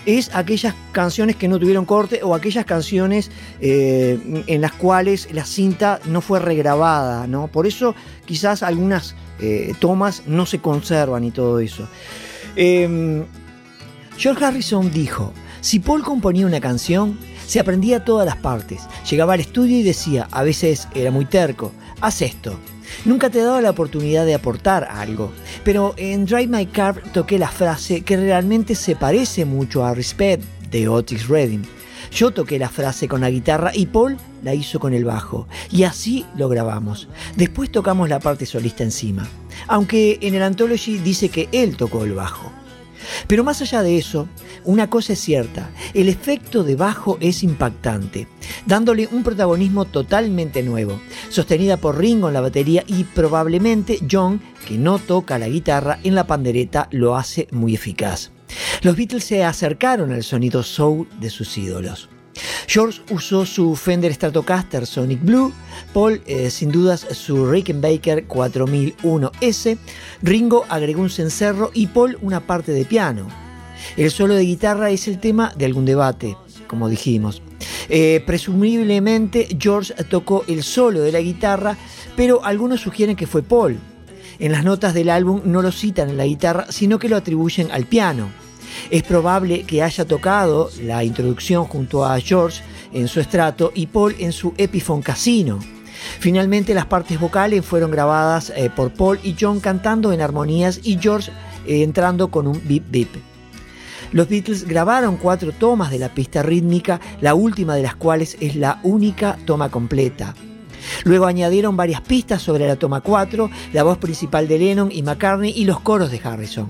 es aquellas canciones que no tuvieron corte o aquellas canciones eh, en las cuales la cinta no fue regrabada, ¿no? Por eso quizás algunas tomas no se conservan y todo eso. Em, George Harrison dijo, si Paul componía una canción, se aprendía todas las partes. Llegaba al estudio y decía, a veces era muy terco, haz esto. Nunca te daba la oportunidad de aportar algo, pero en Drive My Car toqué la frase que realmente se parece mucho a Respect de Otis Redding. Yo toqué la frase con la guitarra y Paul la hizo con el bajo, y así lo grabamos. Después tocamos la parte solista encima, aunque en el Anthology dice que él tocó el bajo. Pero más allá de eso, una cosa es cierta, el efecto de bajo es impactante, dándole un protagonismo totalmente nuevo, sostenida por Ringo en la batería y probablemente John, que no toca la guitarra, en la pandereta lo hace muy eficaz. Los Beatles se acercaron al sonido soul de sus ídolos. George usó su Fender Stratocaster Sonic Blue, Paul eh, sin dudas su Rickenbacker 4001S, Ringo agregó un cencerro y Paul una parte de piano. El solo de guitarra es el tema de algún debate, como dijimos. Eh, presumiblemente George tocó el solo de la guitarra, pero algunos sugieren que fue Paul. En las notas del álbum no lo citan en la guitarra, sino que lo atribuyen al piano. Es probable que haya tocado la introducción junto a George en su estrato y Paul en su Epiphone Casino. Finalmente las partes vocales fueron grabadas eh, por Paul y John cantando en armonías y George eh, entrando con un bip bip. Los Beatles grabaron cuatro tomas de la pista rítmica, la última de las cuales es la única toma completa. Luego añadieron varias pistas sobre la toma 4, la voz principal de Lennon y McCartney y los coros de Harrison.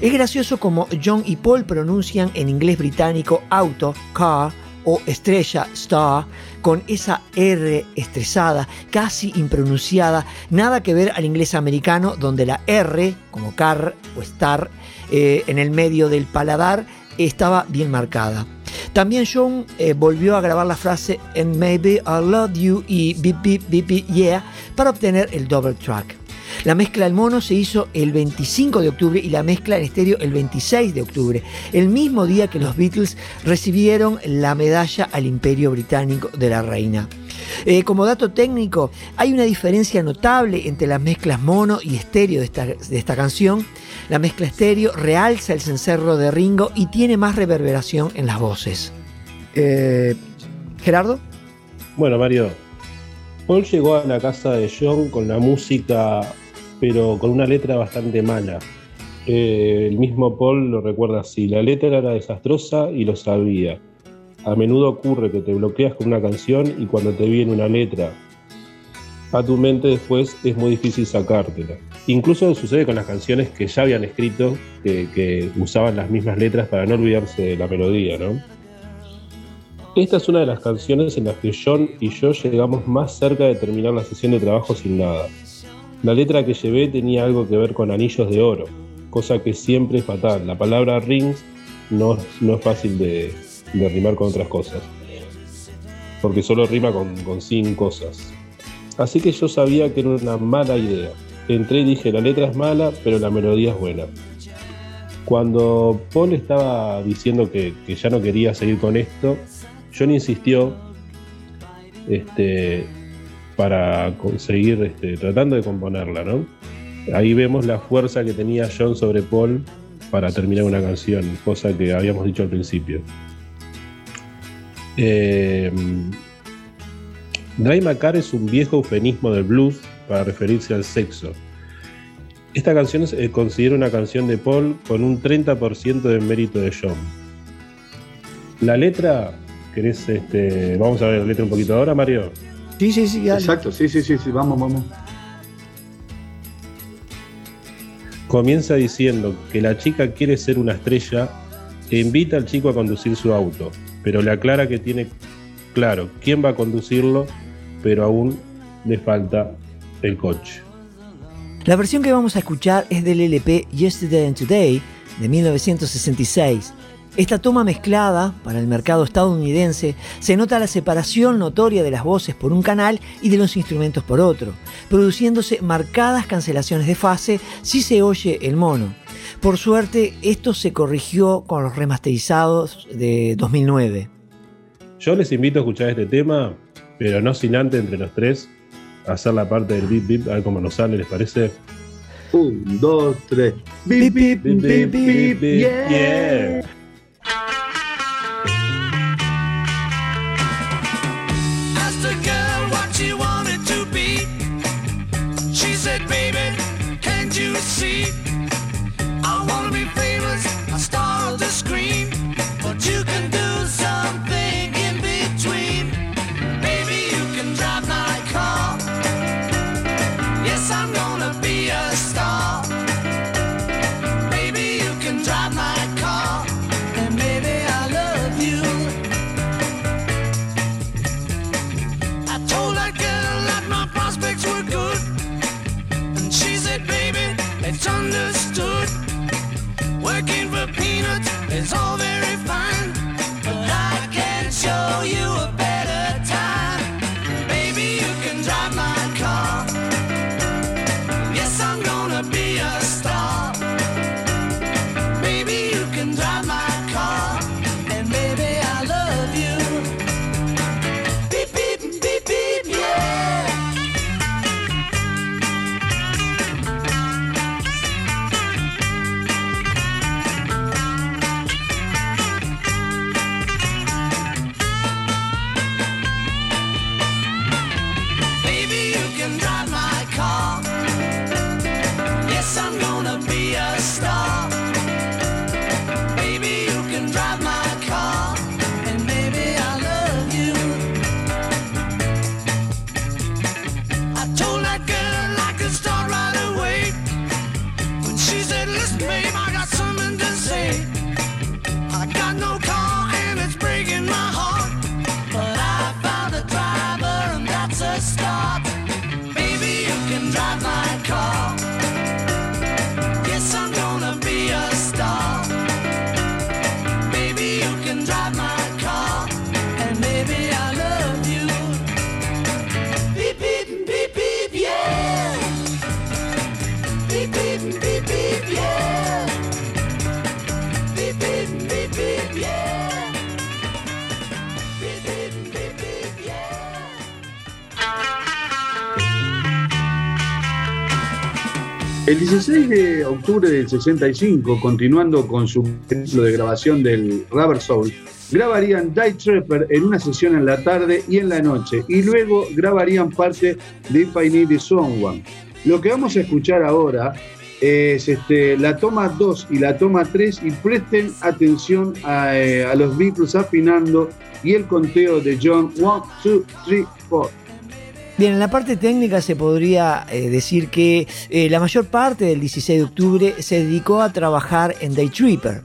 Es gracioso como John y Paul pronuncian en inglés británico auto, car o estrella, star, con esa R estresada, casi impronunciada, nada que ver al inglés americano donde la R, como car o star, eh, en el medio del paladar estaba bien marcada. También John eh, volvió a grabar la frase And maybe I love you y beep beep beep beep yeah para obtener el double track. La mezcla del mono se hizo el 25 de octubre y la mezcla en estéreo el 26 de octubre, el mismo día que los Beatles recibieron la medalla al Imperio Británico de la Reina. Eh, como dato técnico, hay una diferencia notable entre las mezclas mono y estéreo de esta, de esta canción. La mezcla estéreo realza el cencerro de Ringo y tiene más reverberación en las voces. Eh, Gerardo. Bueno, Mario, Paul llegó a la casa de John con la música, pero con una letra bastante mala. Eh, el mismo Paul lo recuerda así, la letra era desastrosa y lo sabía. A menudo ocurre que te bloqueas con una canción y cuando te viene una letra a tu mente después es muy difícil sacártela. Incluso sucede con las canciones que ya habían escrito, que, que usaban las mismas letras para no olvidarse de la melodía, ¿no? Esta es una de las canciones en las que John y yo llegamos más cerca de terminar la sesión de trabajo sin nada. La letra que llevé tenía algo que ver con anillos de oro, cosa que siempre es fatal. La palabra rings no, es fácil de, de rimar con otras cosas, porque solo rima con, con sin cosas. Así que yo sabía que era una mala idea. Entré y dije, la letra es mala, pero la melodía es buena. Cuando Paul estaba diciendo que, que ya no quería seguir con esto, John insistió este, para conseguir, este, tratando de componerla, ¿no? Ahí vemos la fuerza que tenía John sobre Paul para terminar una canción, cosa que habíamos dicho al principio. Eh, Dry Macar es un viejo eufemismo del blues para referirse al sexo. Esta canción se eh, considera una canción de Paul con un 30% de mérito de John. La letra, ¿querés, este, vamos a ver la letra un poquito ahora, Mario? Sí, sí, sí. Exacto, sí, sí, sí, sí, vamos, vamos. Comienza diciendo que la chica quiere ser una estrella e invita al chico a conducir su auto, pero le aclara que tiene claro quién va a conducirlo, pero aún le falta el coche. La versión que vamos a escuchar es del LP Yesterday and Today de 1966. Esta toma mezclada para el mercado estadounidense se nota la separación notoria de las voces por un canal y de los instrumentos por otro, produciéndose marcadas cancelaciones de fase si se oye el mono. Por suerte, esto se corrigió con los remasterizados de 2009. Yo les invito a escuchar este tema, pero no sin antes entre los tres hacer la parte del beep beep, a ver cómo nos sale, ¿les parece? Un, dos, tres. Beep, beep, beep, beep, beep, beep, yeah. Asked El 16 de octubre del 65, continuando con su ciclo de grabación del Rubber Soul, grabarían Die Trapper en una sesión en la tarde y en la noche, y luego grabarían parte de If I Need Someone. Lo que vamos a escuchar ahora es este, la toma 2 y la toma 3, y presten atención a, eh, a los Beatles afinando y el conteo de John 1, 2, 3, 4. Bien, en la parte técnica se podría eh, decir que eh, la mayor parte del 16 de octubre se dedicó a trabajar en Day Tripper.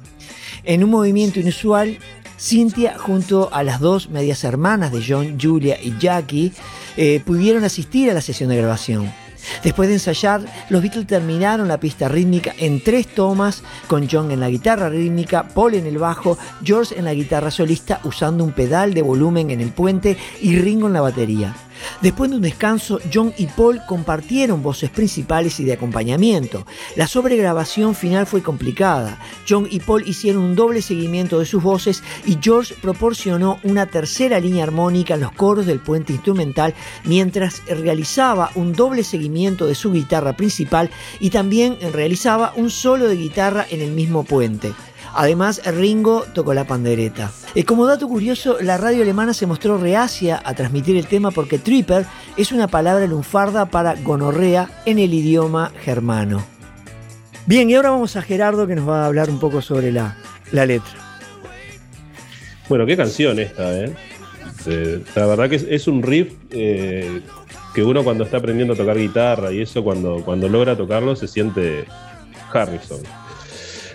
En un movimiento inusual, Cynthia junto a las dos medias hermanas de John, Julia y Jackie, eh, pudieron asistir a la sesión de grabación. Después de ensayar, los Beatles terminaron la pista rítmica en tres tomas, con John en la guitarra rítmica, Paul en el bajo, George en la guitarra solista usando un pedal de volumen en el puente y Ringo en la batería. Después de un descanso, John y Paul compartieron voces principales y de acompañamiento. La sobregrabación final fue complicada. John y Paul hicieron un doble seguimiento de sus voces y George proporcionó una tercera línea armónica en los coros del puente instrumental mientras realizaba un doble seguimiento de su guitarra principal y también realizaba un solo de guitarra en el mismo puente. Además, Ringo tocó la pandereta. Eh, como dato curioso, la radio alemana se mostró reacia a transmitir el tema porque Tripper es una palabra lunfarda para gonorrea en el idioma germano. Bien, y ahora vamos a Gerardo que nos va a hablar un poco sobre la, la letra. Bueno, qué canción esta, ¿eh? La verdad que es, es un riff eh, que uno cuando está aprendiendo a tocar guitarra y eso, cuando, cuando logra tocarlo, se siente Harrison.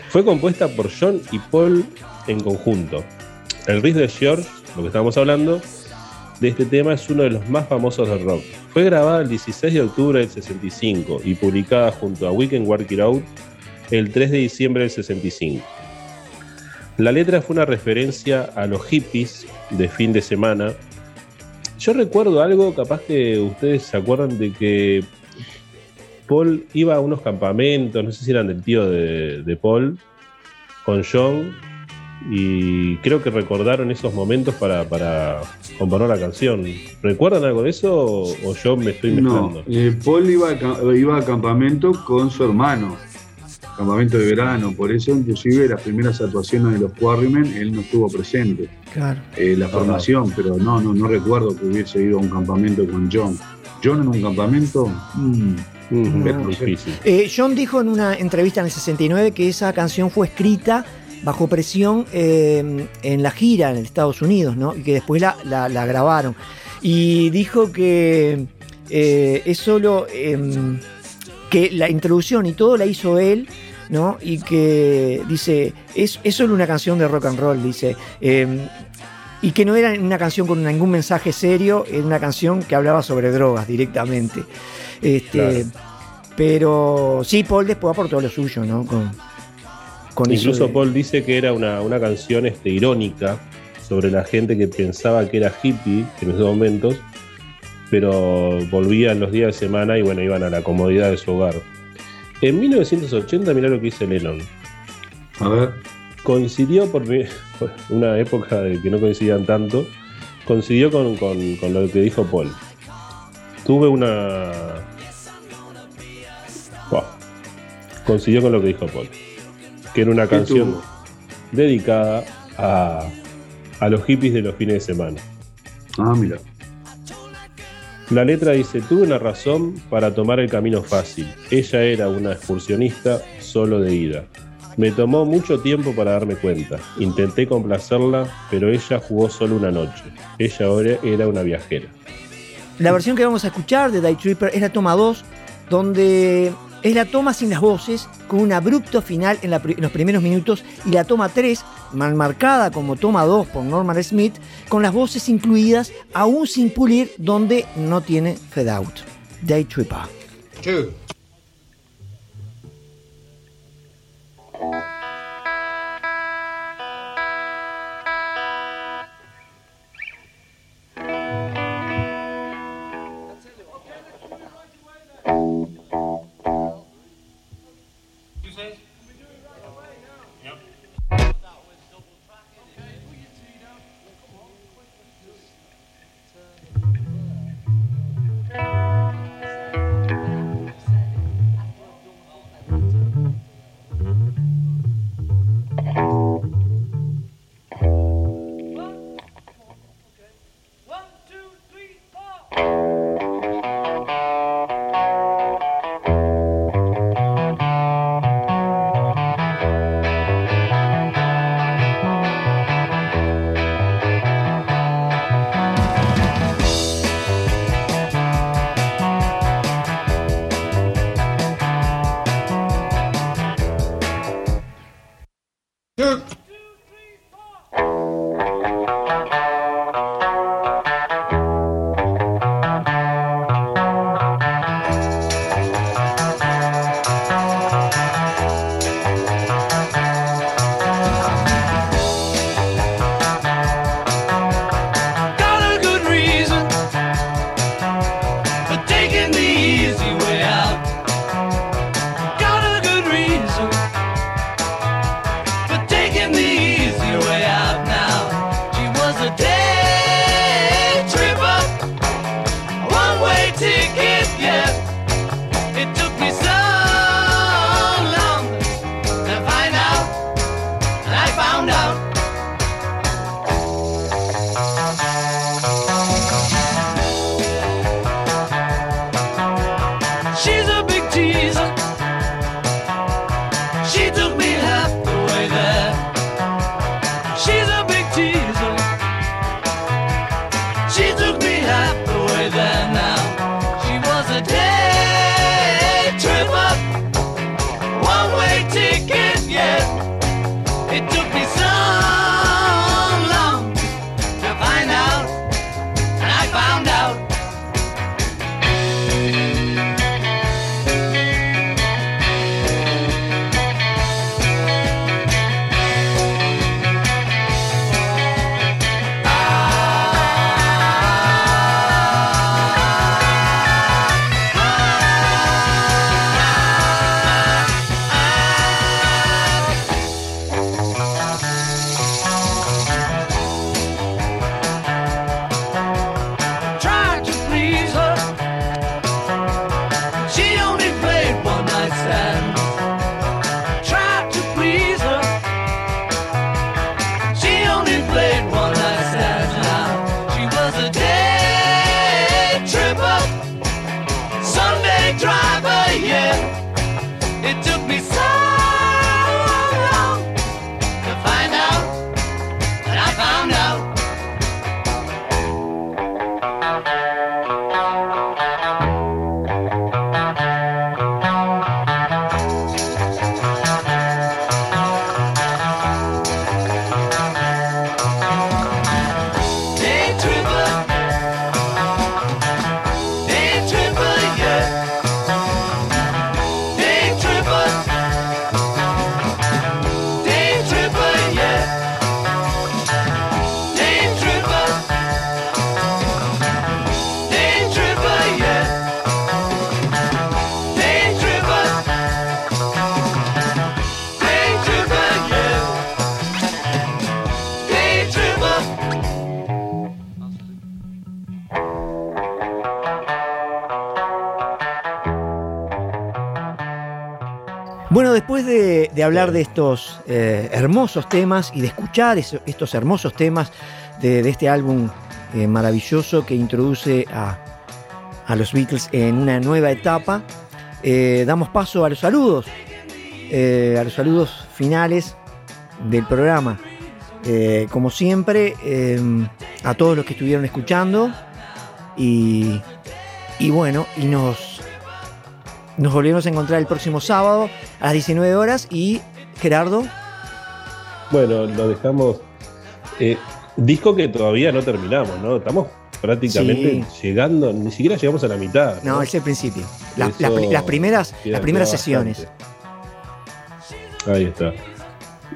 Fue compuesta por John y Paul en conjunto. El riff de George, lo que estábamos hablando, de este tema es uno de los más famosos del rock. Fue grabada el 16 de octubre del 65 y publicada junto a Weekend Work It Out el 3 de diciembre del 65. La letra fue una referencia a los hippies de fin de semana. Yo recuerdo algo, capaz que ustedes se acuerdan de que Paul iba a unos campamentos, no sé si eran del tío de, de Paul, con John, y creo que recordaron esos momentos para, para componer la canción. ¿Recuerdan algo de eso o, o yo me estoy No, mezclando? eh, Paul iba a, iba a campamento con su hermano, campamento de verano, por eso inclusive las primeras actuaciones de los Quarrymen él no estuvo presente. Claro. Eh, la formación, pero no, no, no recuerdo que hubiese ido a un campamento con John. John en un campamento, mm, Mm, no sé. difícil. Eh, John dijo en una entrevista en el 69 que esa canción fue escrita bajo presión eh, en la gira en Estados Unidos, ¿no? Y que después la, la- la grabaron. Y dijo que eh, es solo em, que la introducción y todo la hizo él, ¿no? Y que dice, es, es solo una canción de rock and roll, dice. em, y que no era una canción con ningún mensaje serio, era una canción que hablaba sobre drogas directamente. Este, Pero sí, Paul después aportó lo suyo, ¿no? Con, con Incluso de- Paul dice que era una, una canción este, irónica sobre la gente que pensaba que era hippie en esos momentos, pero volvían los días de semana y bueno, iban a la comodidad de su hogar. En 1980, mirá lo que dice Lennon. A ver. Coincidió por mi- por [LAUGHS] una época de que no coincidían tanto, coincidió con, con- con lo que dijo Paul. Tuve una. Buah. Coincidió con lo que dijo Paul. Que era una ¿Qué canción tuvo? dedicada a, a los hippies de los fines de semana. Ah, mira. La letra dice, tuve una razón para tomar el camino fácil. Ella era una excursionista solo de ida. Me tomó mucho tiempo para darme cuenta. Intenté complacerla, pero ella jugó solo una noche. Ella ahora era una viajera. La versión que vamos a escuchar de Die Tripper es la toma 2, donde es la toma sin las voces, con un abrupto final en, la los primeros minutos, y la toma 3, mal marcada como toma 2 por Norman Smith, con las voces incluidas, aún sin pulir, donde no tiene fade out. Die Tripper. Two. Hablar de estos eh, hermosos temas y de escuchar eso- estos hermosos temas de, de este álbum eh, maravilloso que introduce a, a los Beatles en una nueva etapa, eh, damos paso a los saludos, a los saludos finales del programa. Como siempre, a todos los que estuvieron escuchando y, y bueno, y nos, nos volvemos a encontrar el próximo sábado a las 19 horas y Gerardo, Bueno, lo dejamos. eh, disco que todavía no terminamos, ¿no? Estamos prácticamente llegando, ni siquiera llegamos a la mitad. no, es el principio. Las, primeras, las primeras sesiones. Ahí está.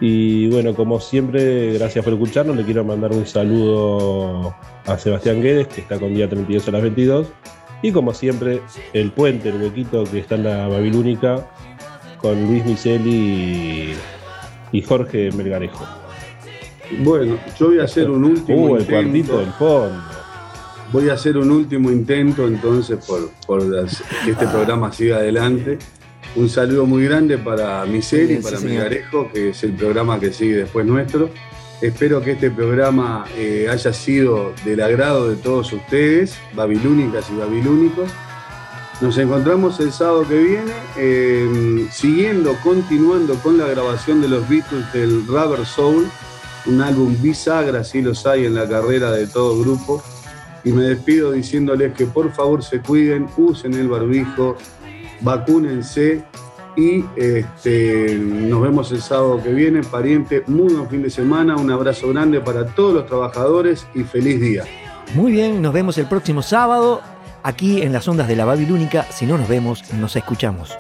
Y bueno, como siempre, gracias por escucharnos. Le quiero mandar un saludo a Sebastián Guedes, que está con día 32 a las 22. Y como siempre, el puente, el huequito que está en la Babilónica, con Luis Miseli y, y Jorge Melgarejo. Bueno, yo voy a hacer un último Uh, el intento. cuartito del fondo. Voy a hacer un último intento entonces por, por las- que este programa siga adelante. Un saludo muy grande para Bien, sí, para señor. Melgarejo, que es el programa que sigue después nuestro. Espero que este programa eh, haya sido del agrado de todos ustedes, babilónicas y babilónicos. Nos encontramos el sábado que viene, eh, siguiendo, continuando con la grabación de los Beatles del Rubber Soul, un álbum bisagra, si los hay en la carrera de todo grupo. Y me despido diciéndoles que por favor se cuiden, usen el barbijo, vacúnense Y este, nos vemos el sábado que viene. Pariente, muy buen fin de semana. Un abrazo grande para todos los trabajadores y feliz día. Muy bien, nos vemos el próximo sábado aquí en las ondas de la Babilónica. Si no nos vemos, nos escuchamos.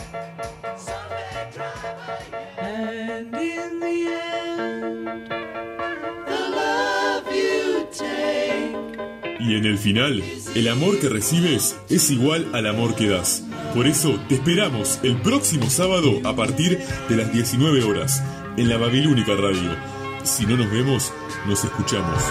Y en el final, el amor que recibes es igual al amor que das. Por eso te esperamos el próximo sábado a partir de las 19 horas en la Babilónica Radio. Si no nos vemos, nos escuchamos.